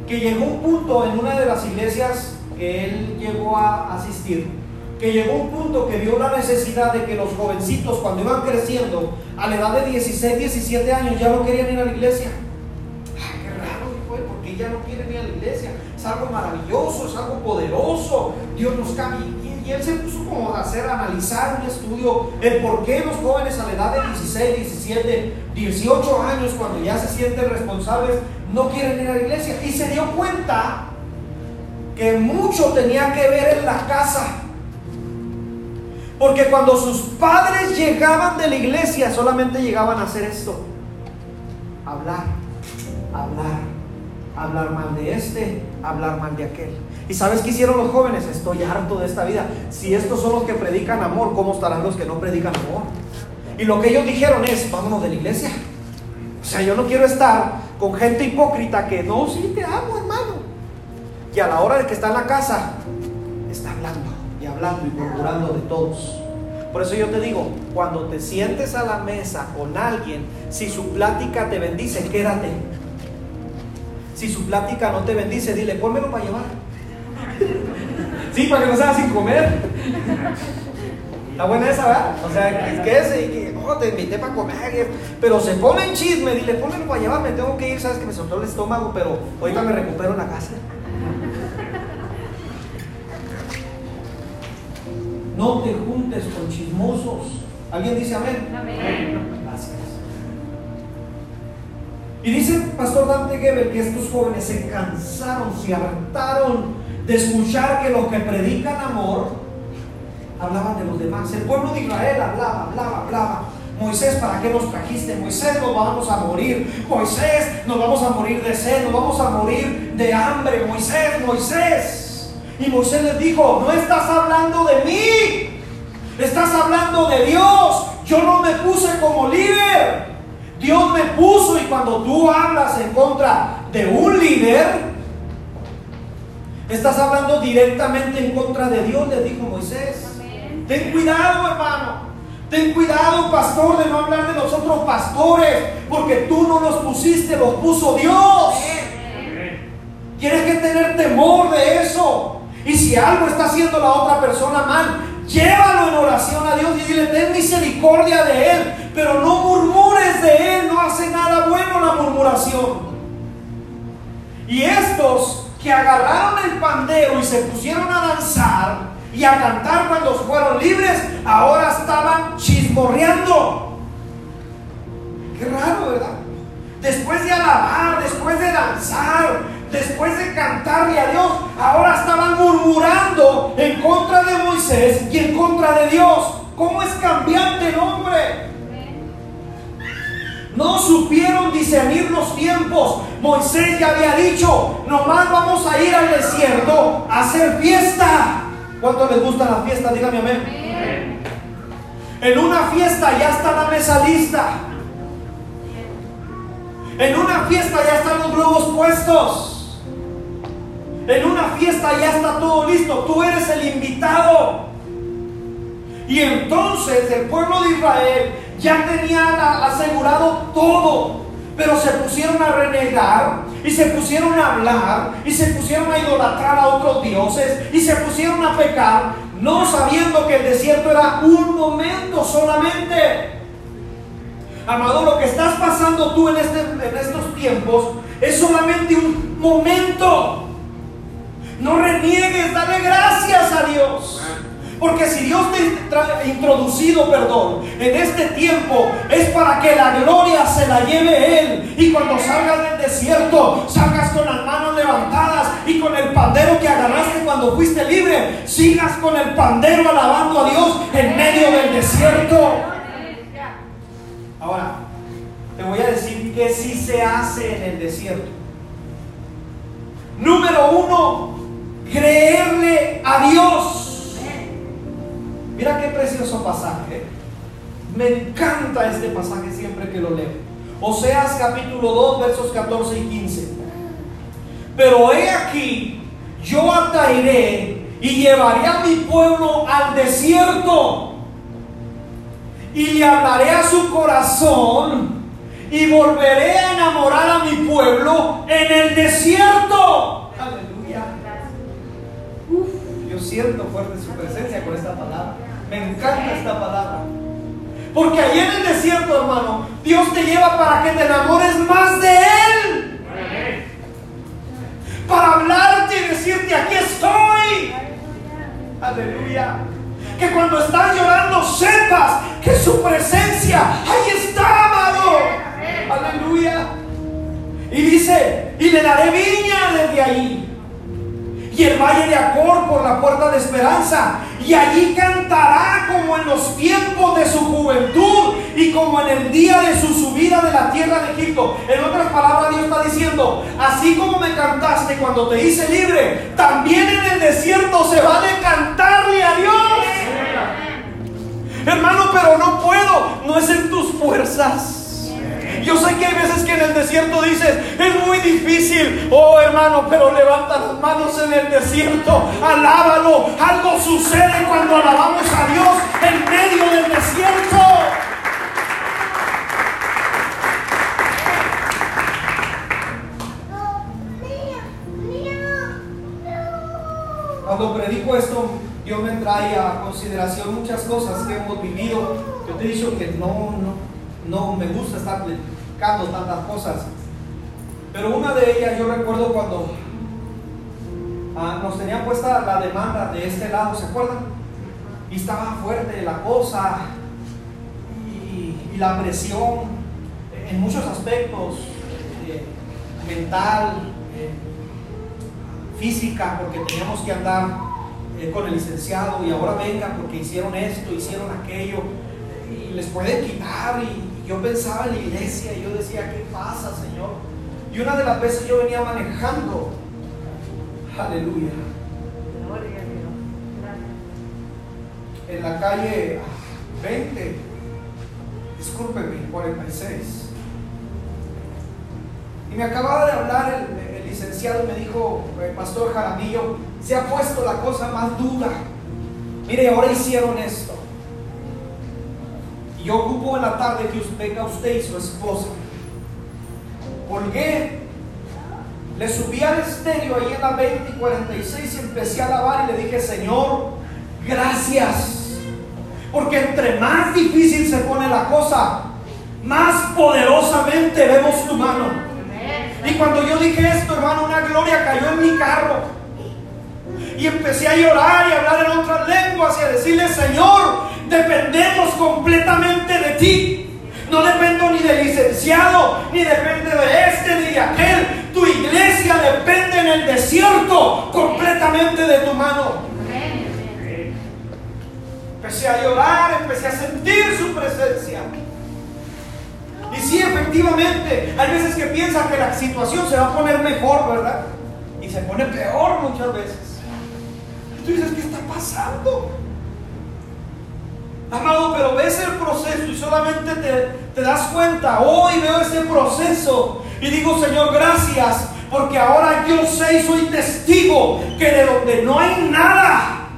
que llegó un punto en una de las iglesias que él llegó a asistir que llegó un punto que vio la necesidad de que los jovencitos cuando iban creciendo a la edad de 16, 17 años ya no querían ir a la iglesia. Ay, qué raro, fue, porque ya no quieren ir a la iglesia. Es algo maravilloso, es algo poderoso. Dios nos cambia. Y, y él se puso como a hacer, analizar un estudio, el por qué los jóvenes a la edad de 16, 17, 18 años, cuando ya se sienten responsables, no quieren ir a la iglesia. Y se dio cuenta que mucho tenía que ver en la casa. Porque cuando sus padres llegaban de la iglesia, solamente llegaban a hacer esto. Hablar, hablar, hablar mal de este, hablar mal de aquel. ¿Y sabes qué hicieron los jóvenes? Estoy harto de esta vida. Si estos son los que predican amor, ¿cómo estarán los que no predican amor? Y lo que ellos dijeron es, vámonos de la iglesia. O sea, yo no quiero estar con gente hipócrita que no, sí te amo, hermano. Y a la hora de que está en la casa, está hablando hablando y murmurando de todos. Por eso yo te digo, cuando te sientes a la mesa con alguien, si su plática te bendice, quédate. Si su plática no te bendice, dile, pónmelo para llevar. (laughs) Sí, para que no sea sin comer. Está buena esa, ¿verdad? O sea, que ese, que, no, te invité para comer. Pero se pone en chisme, dile, pónmelo para llevar, me tengo que ir, sabes que me soltó el estómago, pero ahorita me recupero en la casa. No te juntes con chismosos. ¿Alguien dice amén? Amén. Gracias. Y dice el pastor Dante Gebel que estos jóvenes se cansaron, se hartaron de escuchar que los que predican amor hablaban de los demás. El pueblo de Israel hablaba, hablaba, hablaba. Moisés, ¿para qué nos trajiste? Moisés, nos vamos a morir. Moisés, nos vamos a morir de sed, nos vamos a morir de hambre. Moisés, Moisés. Y Moisés les dijo, no estás hablando de mí, estás hablando de Dios. Yo no me puse como líder. Dios me puso y cuando tú hablas en contra de un líder, estás hablando directamente en contra de Dios, le dijo Moisés. Amén. Ten cuidado, hermano. Ten cuidado, pastor, de no hablar de nosotros pastores, porque tú no los pusiste, los puso Dios. Tienes que tener temor de eso. Y si algo está haciendo la otra persona mal, llévalo en oración a Dios y dile, ten misericordia de él, pero no murmures de él, no hace nada bueno la murmuración. Y estos que agarraron el pandero y se pusieron a danzar y a cantar cuando fueron libres, ahora estaban chismorreando. Qué raro, ¿verdad? Después de alabar, después de danzar, después de cantarle a Dios, ahora estaban murmurando en contra de Moisés y en contra de Dios. ¿Cómo es cambiante el hombre? No supieron discernir los tiempos. Moisés ya había dicho, nomás vamos a ir al desierto a hacer fiesta. ¿Cuánto les gusta la fiesta? Dígame amén. En una fiesta ya está la mesa lista. En una fiesta ya están los globos puestos. En una fiesta ya está todo listo. Tú eres el invitado. Y entonces el pueblo de Israel ya tenía a- asegurado todo. Pero se pusieron a renegar y se pusieron a hablar y se pusieron a idolatrar a otros dioses y se pusieron a pecar, no sabiendo que el desierto era un momento solamente. Amado, lo que estás pasando tú en, este- en estos tiempos es solamente un momento. No reniegues, dale gracias a Dios. Porque si Dios te ha introducido perdón en este tiempo es para que la gloria se la lleve Él. Y cuando salgas del desierto, salgas con las manos levantadas y con el pandero que agarraste cuando fuiste libre, sigas con el pandero alabando a Dios en medio del desierto. Ahora, te voy a decir que sí se hace en el desierto. Número uno, creerle a Dios. Mira qué precioso pasaje. Me encanta este pasaje siempre que lo leo. Oseas capítulo 2, versos 14 y 15. Pero he aquí, yo atraeré y llevaré a mi pueblo al desierto y le hablaré a su corazón y volveré a enamorar a mi pueblo en el desierto. Yo siento fuerte su presencia con esta palabra. Me encanta esta palabra. Porque ahí en el desierto, hermano, Dios te lleva para que te enamores más de Él. Para hablarte y decirte, aquí estoy. Aleluya. Que cuando estás llorando sepas que su presencia ahí está, amado. Aleluya. Y dice, y le daré viña desde ahí. Y el valle de Acor por la puerta de esperanza. Y allí cantará como en los tiempos de su juventud y como en el día de su subida de la tierra de Egipto. En otras palabras, Dios está diciendo, así como me cantaste cuando te hice libre, también en el desierto se va a cantarle a Dios. Hermano, pero no puedo, no es en tus fuerzas. Yo sé que hay veces que en el desierto dices, es muy difícil, oh hermano, pero levanta las manos en el desierto, alábalo. Algo sucede cuando alabamos a Dios en medio del desierto. Cuando predico esto, Dios me trae a consideración muchas cosas que hemos vivido. Yo te he dicho que no, no, no me gusta estar predicando tantas cosas. Pero una de ellas yo recuerdo cuando ah, nos tenían puesta la demanda de este lado, ¿se acuerdan? Y estaba fuerte la cosa y, la presión en muchos aspectos, eh, mental, eh, física, porque teníamos que andar eh, con el licenciado y ahora venga porque hicieron esto, hicieron aquello, y les pueden quitar y yo pensaba en la iglesia y yo decía, ¿qué pasa, Señor? Y una de las veces yo venía manejando. Aleluya. En la calle 20, discúlpeme, 46. Y me acababa de hablar el, licenciado y me dijo, el pastor Jaramillo, se ha puesto la cosa más dura. Mire, ahora hicieron esto. Yo ocupo en la tarde que venga usted y su esposa. Colgué, le subí al estéreo ahí en la 20 y 46 y empecé a alabar y le dije, Señor, gracias. Porque entre más difícil se pone la cosa, más poderosamente vemos tu mano. Y cuando yo dije esto, hermano, una gloria cayó en mi carro. Y empecé a llorar y a hablar en otras lenguas y a decirle, Señor, dependemos completamente de ti. No dependo ni del licenciado, ni depende de este, ni de aquel. Tu iglesia depende en el desierto completamente de tu mano. Empecé a llorar, empecé a sentir su presencia. Y sí, efectivamente, hay veces que piensan que la situación se va a poner mejor, ¿verdad? Y se pone peor muchas veces. Y tú dices, ¿qué está pasando? Amado, pero ves el proceso y solamente te, das cuenta, hoy veo ese proceso y digo, Señor, gracias, porque ahora yo sé y soy testigo que de donde no hay nada,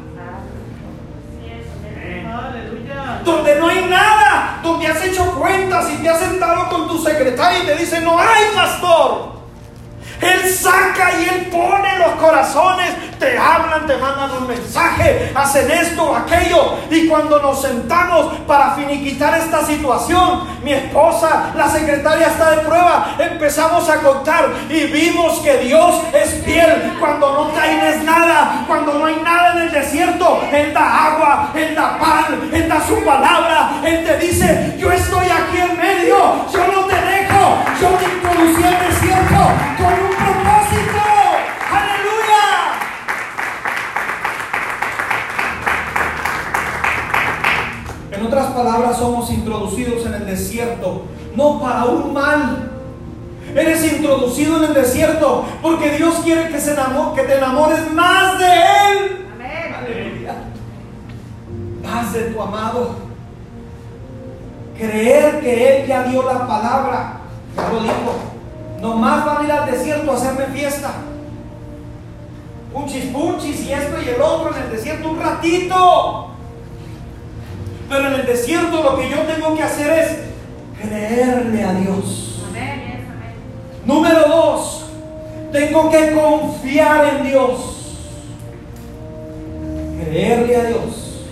donde no hay nada, donde has hecho cuentas y te has sentado con tu secretaria y te dice, no hay pastor. Él saca y Él pone los corazones, te hablan, te mandan un mensaje, hacen esto o aquello. Y cuando nos sentamos para finiquitar esta situación, mi esposa, la secretaria está de prueba, empezamos a contar y vimos que Dios es fiel cuando no tienes nada, cuando no hay nada en el desierto. Él da agua, Él da pan, Él da su palabra, Él te dice, yo estoy aquí en medio, yo no te dejo, yo te introducí al desierto con un propósito. Aleluya. En otras palabras, somos introducidos en el desierto, no para un mal. Eres introducido en el desierto porque Dios quiere que, se que te enamores más de Él. Aleluya. Más de tu amado. Creer que Él ya dio la palabra. Ya lo dijo. Nomás van a ir al desierto a hacerme fiesta. Punchis, punchis y esto y el otro en el desierto un ratito. Pero en el desierto lo que yo tengo que hacer es creerle a Dios. Número dos, tengo que confiar en Dios. creerle a Dios.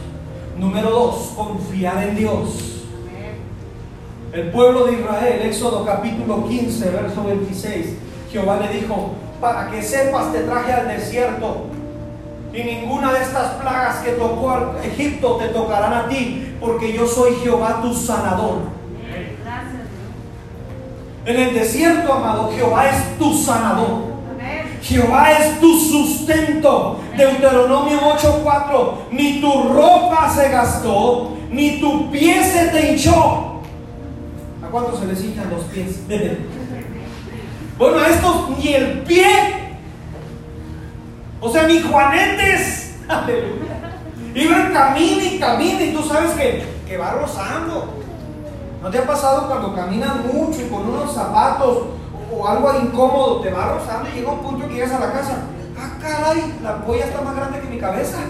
Número dos, confiar en Dios. El pueblo de Israel, Éxodo capítulo 15, verso 26, Jehová le dijo, para que sepas te traje al desierto y ninguna de estas plagas que tocó a Egipto te tocarán a ti, porque yo soy Jehová tu sanador. En el desierto, amado, Jehová es tu sanador. Jehová es tu sustento. Deuteronomio 8:4. Ni tu ropa se gastó, ni tu pie se te hinchó. ¿A cuántos se les hinchan los pies? (laughs) bueno, a estos ni el pie o sea, ni juanetes. (laughs) Aleluya. Iban camino y camino y tú sabes que, que va rozando. ¿No te ha pasado cuando caminas mucho y con unos zapatos o, algo incómodo te va rozando y llega un punto que llegas a la casa? Ah, caray, la polla está más grande que mi cabeza.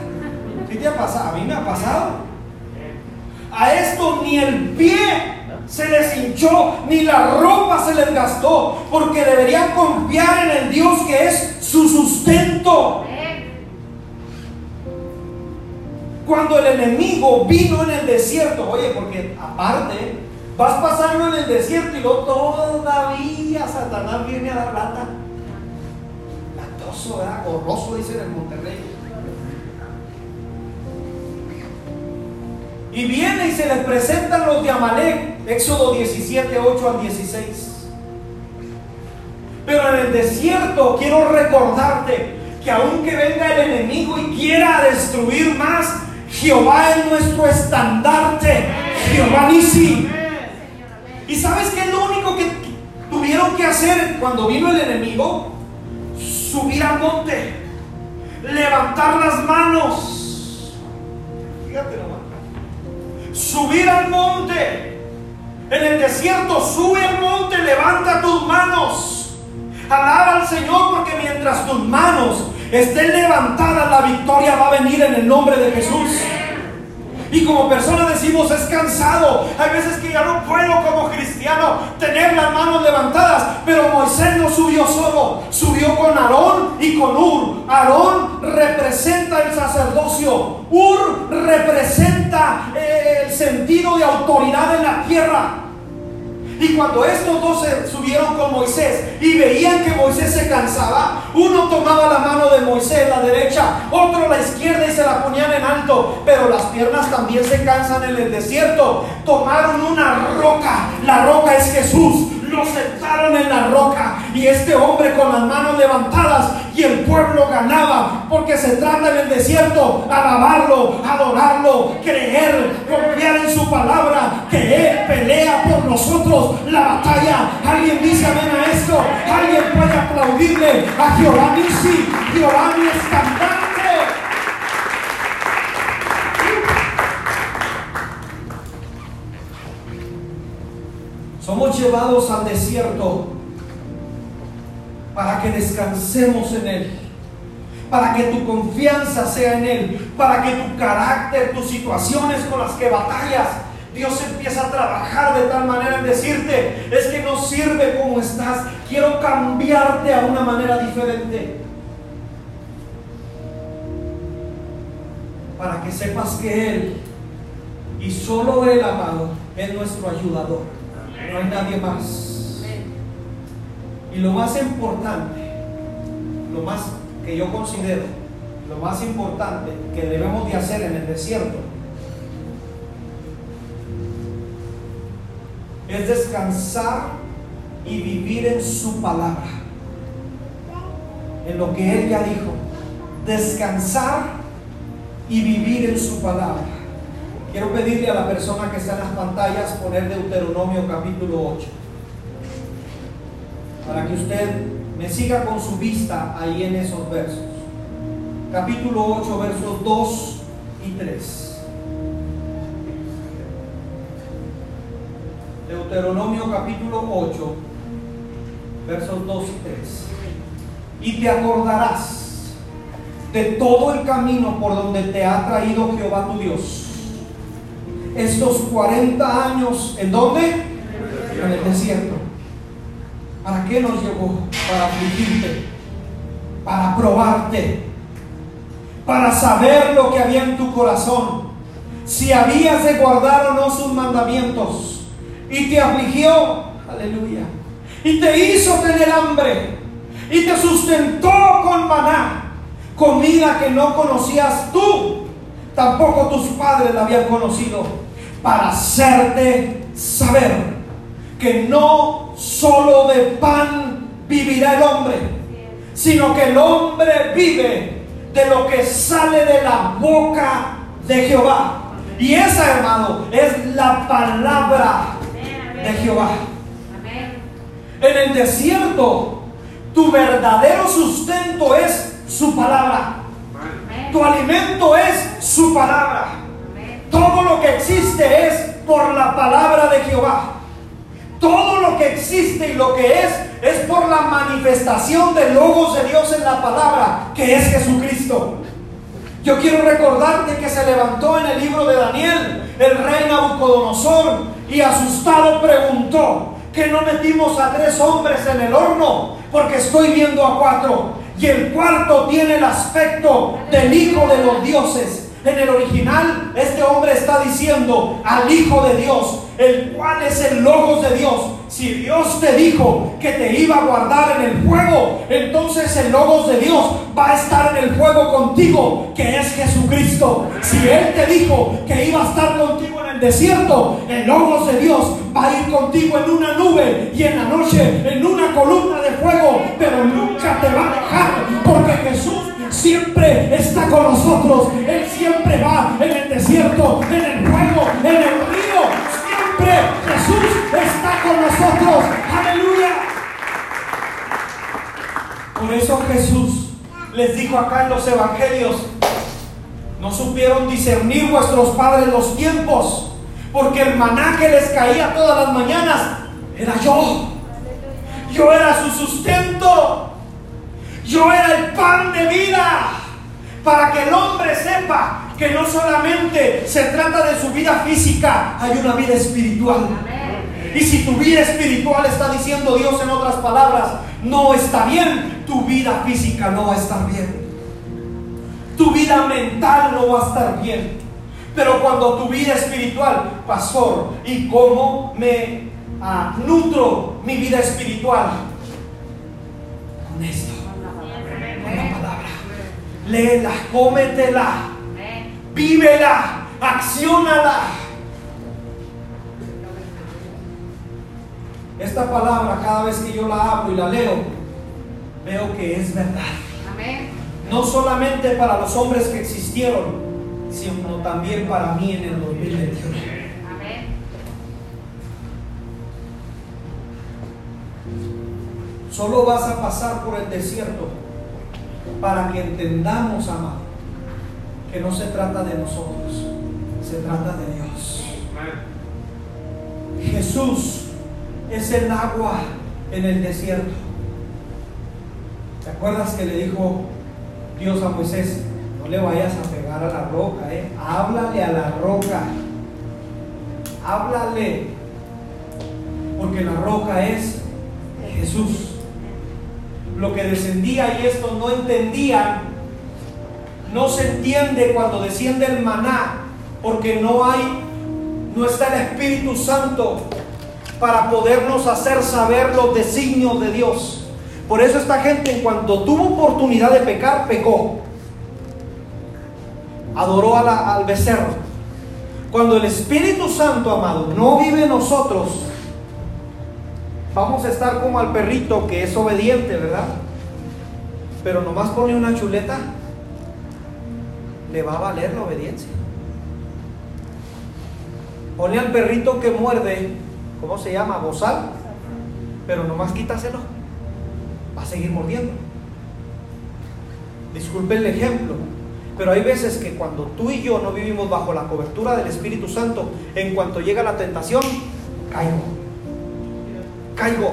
¿Qué te ha pasado? A mí me ha pasado. A esto ni el pie se les hinchó, ni la ropa se les gastó, porque deberían confiar en el Dios que es su sustento. Cuando el enemigo vino en el desierto, oye, porque aparte, vas pasando en el desierto y luego todavía Satanás viene a dar lata. Latoso, ¿verdad? Gorroso, dicen en Monterrey. Y viene y se les presentan los de Amalek, Éxodo 17, 8 al 16. Pero en el desierto quiero recordarte que aunque venga el enemigo y quiera destruir más, Jehová es nuestro estandarte. Jehová Nisi. ¿Y sabes qué es lo único que tuvieron que hacer cuando vino el enemigo? Subir al monte, levantar las manos. Fíjate. Subir al monte. En el desierto, sube al monte, levanta tus manos. Alaba al Señor porque mientras tus manos estén levantadas, la victoria va a venir en el nombre de Jesús. Y como persona decimos, es cansado. Hay veces que ya no puedo como cristiano tener las manos levantadas. Pero Moisés no subió solo, subió con Aarón y con Ur. Aarón representa el sacerdocio. Ur representa eh, el sentido de autoridad en la tierra. Y cuando estos dos se subieron con Moisés y veían que Moisés se cansaba, uno tomaba la mano de Moisés, la derecha, otro la izquierda y se la ponían en alto. Pero las piernas también se cansan en el desierto. Tomaron una roca, la roca es Jesús lo sentaron en la roca y este hombre con las manos levantadas y el pueblo ganaba porque se trata en el desierto alabarlo, adorarlo, creer, confiar en su palabra, que Él pelea por nosotros la batalla. Alguien dice amén a esto, alguien puede aplaudirle a Jehová Nisi, Jehová mi estandarte. Somos llevados al desierto para que descansemos en Él, para que tu confianza sea en Él, para que tu carácter, tus situaciones con las que batallas, Dios empieza a trabajar de tal manera en decirte, es que no sirve como estás, quiero cambiarte a una manera diferente. Para que sepas que Él, y solo Él, amado, es nuestro ayudador no hay nadie más. Y lo más importante, lo más que yo considero, lo más importante que debemos de hacer en el desierto, es descansar y vivir en su palabra, en lo que Él ya dijo, descansar y vivir en su palabra. Quiero pedirle a la persona que está en las pantallas poner Deuteronomio capítulo 8. Para que usted me siga con su vista ahí en esos versos. Capítulo 8, versos 2 y 3. Deuteronomio capítulo 8, versos 2 y 3. Y te acordarás de todo el camino por donde te ha traído Jehová tu Dios estos 40 años, ¿en dónde? En el desierto. ¿Para qué nos llevó? Para afligirte, para probarte. para saber lo que había en tu corazón, si habías de guardar o no sus mandamientos, y te afligió, aleluya, y te hizo tener hambre, y te sustentó con maná, comida que no conocías tú, tampoco tus padres la habían conocido, para hacerte saber que no solo de pan vivirá el hombre, sino que el hombre vive de lo que sale de la boca de Jehová. Y esa, hermano, es la palabra de Jehová. En el desierto, tu verdadero sustento es su palabra. Tu alimento es su palabra. Todo lo que existe es por la palabra de Jehová. Todo lo que existe y lo que es es por la manifestación del logos de Dios en la palabra, que es Jesucristo. Yo quiero recordarte que se levantó en el libro de Daniel el rey Nabucodonosor y asustado preguntó, ¿que no metimos a tres hombres en el horno? Porque estoy viendo a cuatro. Y el cuarto tiene el aspecto del Hijo de los dioses. En el original, este hombre está diciendo al Hijo de Dios, el cual es el Logos de Dios. Si Dios te dijo que te iba a guardar en el fuego, entonces el Logos de Dios va a estar en el fuego contigo, que es Jesucristo. Si Él te dijo que iba a estar contigo desierto, el Logos de Dios va a ir contigo en una nube y en la noche en una columna de fuego, pero nunca te va a dejar, porque Jesús siempre está con nosotros. Él siempre va en el desierto, en el fuego, en el río. Siempre Jesús está con nosotros. Aleluya. Por eso Jesús les dijo acá en los evangelios, no supieron discernir vuestros padres los tiempos, porque el maná que les caía todas las mañanas era yo. Yo era su sustento. Yo era el pan de vida para que el hombre sepa que no solamente se trata de su vida física, hay una vida espiritual. Y si tu vida espiritual está diciendo Dios en otras palabras, no está bien, tu vida física no va a estar bien. Tu vida mental no va a estar bien. Pero cuando tu vida espiritual, pastor, ¿y cómo me ah, nutro mi vida espiritual? Con esto la palabra. Léela, cómetela, vívela, accionala. Esta palabra, cada vez que yo la abro y la leo, veo que es verdad. No solamente para los hombres que existieron, sino también para mí en el 2021. Solo vas a pasar por el desierto para que entendamos, amado, que no se trata de nosotros, se trata de Dios. Jesús es el agua en el desierto. ¿Te acuerdas que le dijo Dios a Moisés? No le vayas a pegar a la roca, ¿eh? háblale a la roca, háblale, porque la roca es Jesús lo que descendía y esto no entendían. No se entiende cuando desciende el maná, porque no hay, no está el Espíritu Santo para podernos hacer saber los designios de Dios. Por eso esta gente en cuanto tuvo oportunidad de pecar, pecó. Adoró al becerro. Cuando el Espíritu Santo, amado, no vive en nosotros, vamos a estar como al perrito que es obediente, ¿verdad? Pero nomás pone una chuleta, le va a valer la obediencia. Pone al perrito que muerde, ¿cómo se llama? Bozal, pero nomás quítaselo, va a seguir mordiendo. Disculpe el ejemplo, pero hay veces que cuando tú y yo no vivimos bajo la cobertura del Espíritu Santo, en cuanto llega la tentación, caigo caigo.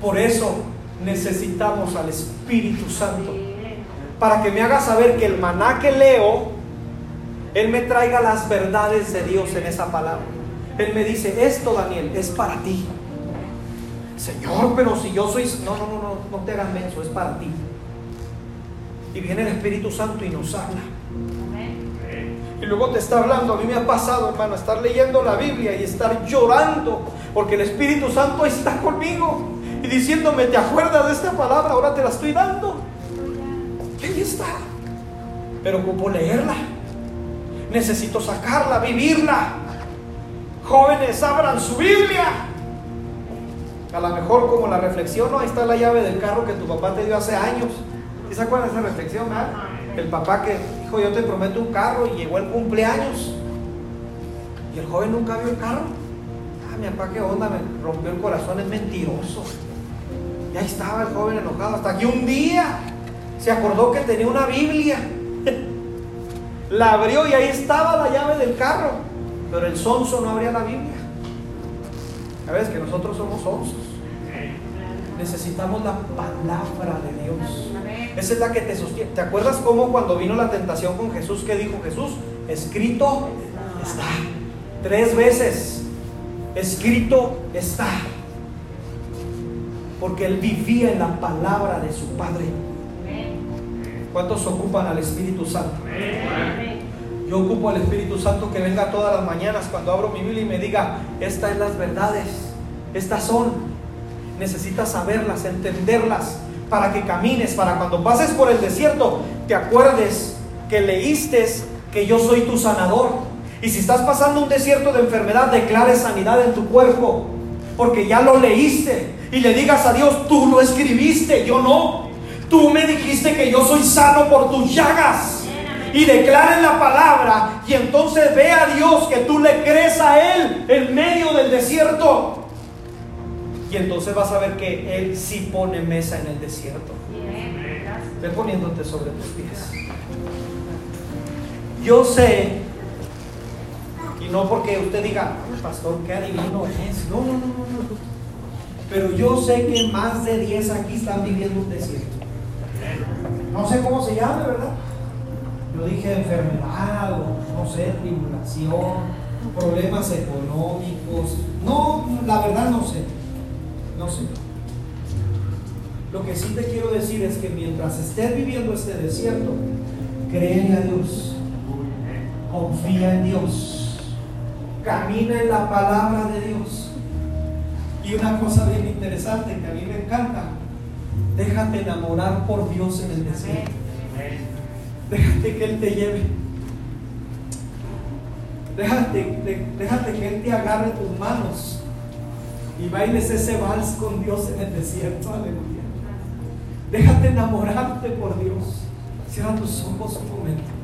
Por eso necesitamos al Espíritu Santo. Para que me haga saber que el maná que leo, Él me traiga las verdades de Dios en esa palabra. Él me dice, esto Daniel es para ti. Señor, pero si yo soy... No, no, no, no, no te hagas menso, es para ti. Y viene el Espíritu Santo y nos habla. Y luego te está hablando, a mí me ha pasado, hermano, estar leyendo la Biblia y estar llorando, porque el Espíritu Santo está conmigo y diciéndome, ¿te acuerdas de esta palabra? Ahora te la estoy dando. Y ahí está. Pero como leerla, necesito sacarla, vivirla. Jóvenes, abran su Biblia. A lo mejor como la reflexión, ¿no? ahí está la llave del carro que tu papá te dio hace años. ¿Y se acuerdan de esa reflexión? El papá que dijo, yo te prometo un carro y llegó el cumpleaños. Y el joven nunca vio el carro. Ah, mi papá, qué onda, me rompió el corazón, es mentiroso. Y ahí estaba el joven enojado. Hasta que un día se acordó que tenía una Biblia. (laughs) La abrió y ahí estaba la llave del carro. Pero el sonso no abría la Biblia. ¿Sabes que nosotros somos sonsos? Necesitamos la palabra de Dios. Esa es la que te sostiene. ¿Te acuerdas cómo cuando vino la tentación con Jesús, que dijo Jesús? Escrito está. Tres veces. Escrito está. Porque él vivía en la palabra de su Padre. ¿Cuántos ocupan al Espíritu Santo? Yo ocupo al Espíritu Santo que venga todas las mañanas cuando abro mi Biblia y me diga, estas son las verdades, estas son. Necesitas saberlas, entenderlas, para que camines, para cuando pases por el desierto, te acuerdes que leíste que yo soy tu sanador. Y si estás pasando un desierto de enfermedad, declare sanidad en tu cuerpo, porque ya lo leíste. Y le digas a Dios, tú lo escribiste, yo no. Tú me dijiste que yo soy sano por tus llagas y declaren la palabra y entonces ve a Dios que tú le crees a Él en medio del desierto. Entonces vas a ver que Él sí pone mesa en el desierto. Ve poniéndote sobre tus pies. Yo sé, y no porque usted diga, pastor, qué adivino es. No, no, no, no. Pero yo sé que más de 10 aquí están viviendo un desierto. No sé cómo se llama, ¿verdad? Yo dije enfermedad o no sé, tribulación, problemas económicos. No, la verdad no sé. No sé. Lo que sí te quiero decir es que mientras estés viviendo este desierto, cree a Dios. Confía en Dios. Camina en la palabra de Dios. Y una cosa bien interesante que a mí me encanta, déjate enamorar por Dios en el desierto. Déjate que Él te lleve. Déjate, déjate que Él te agarre tus manos y bailes ese vals con Dios en el desierto. Aleluya. Déjate enamorarte por Dios. Cierra tus ojos un momento.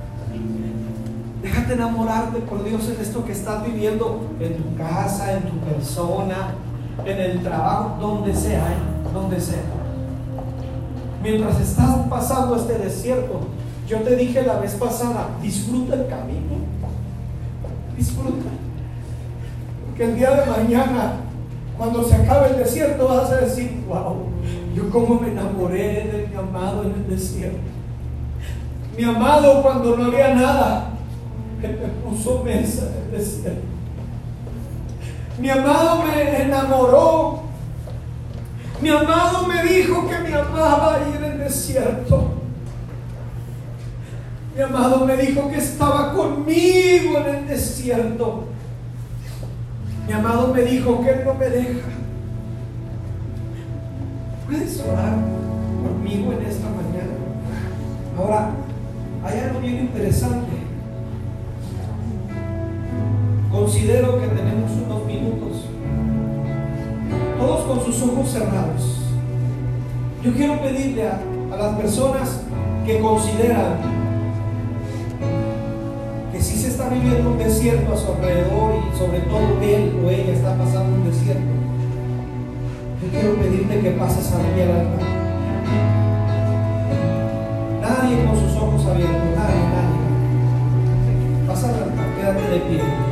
Déjate enamorarte por Dios en esto que estás viviendo en tu casa, en tu persona, en el trabajo, donde sea, ¿eh? donde sea. Mientras estás pasando este desierto, yo te dije la vez pasada, disfruta el camino. Disfruta. Porque el día de mañana, cuando se acabe el desierto, vas a decir, wow, yo como me enamoré de mi amado en el desierto. Mi amado cuando no había nada, (laughs) me puso mesa en el desierto. Mi amado me enamoró. Mi amado me dijo que me amaba ahí en el desierto. Mi amado me dijo que estaba conmigo en el desierto. Mi amado me dijo que Él no me deja. ¿Puedes orar conmigo en esta mañana? Ahora, hay algo bien interesante. Considero que tenemos unos minutos, todos con sus ojos cerrados. Yo quiero pedirle a, a las personas que consideran está viviendo un desierto a su alrededor y sobre todo él o ella está pasando un desierto, yo quiero pedirte que pases a mí al altar. Nadie con sus ojos abiertos, nadie, nadie. Pasa al altar, quédate de pie.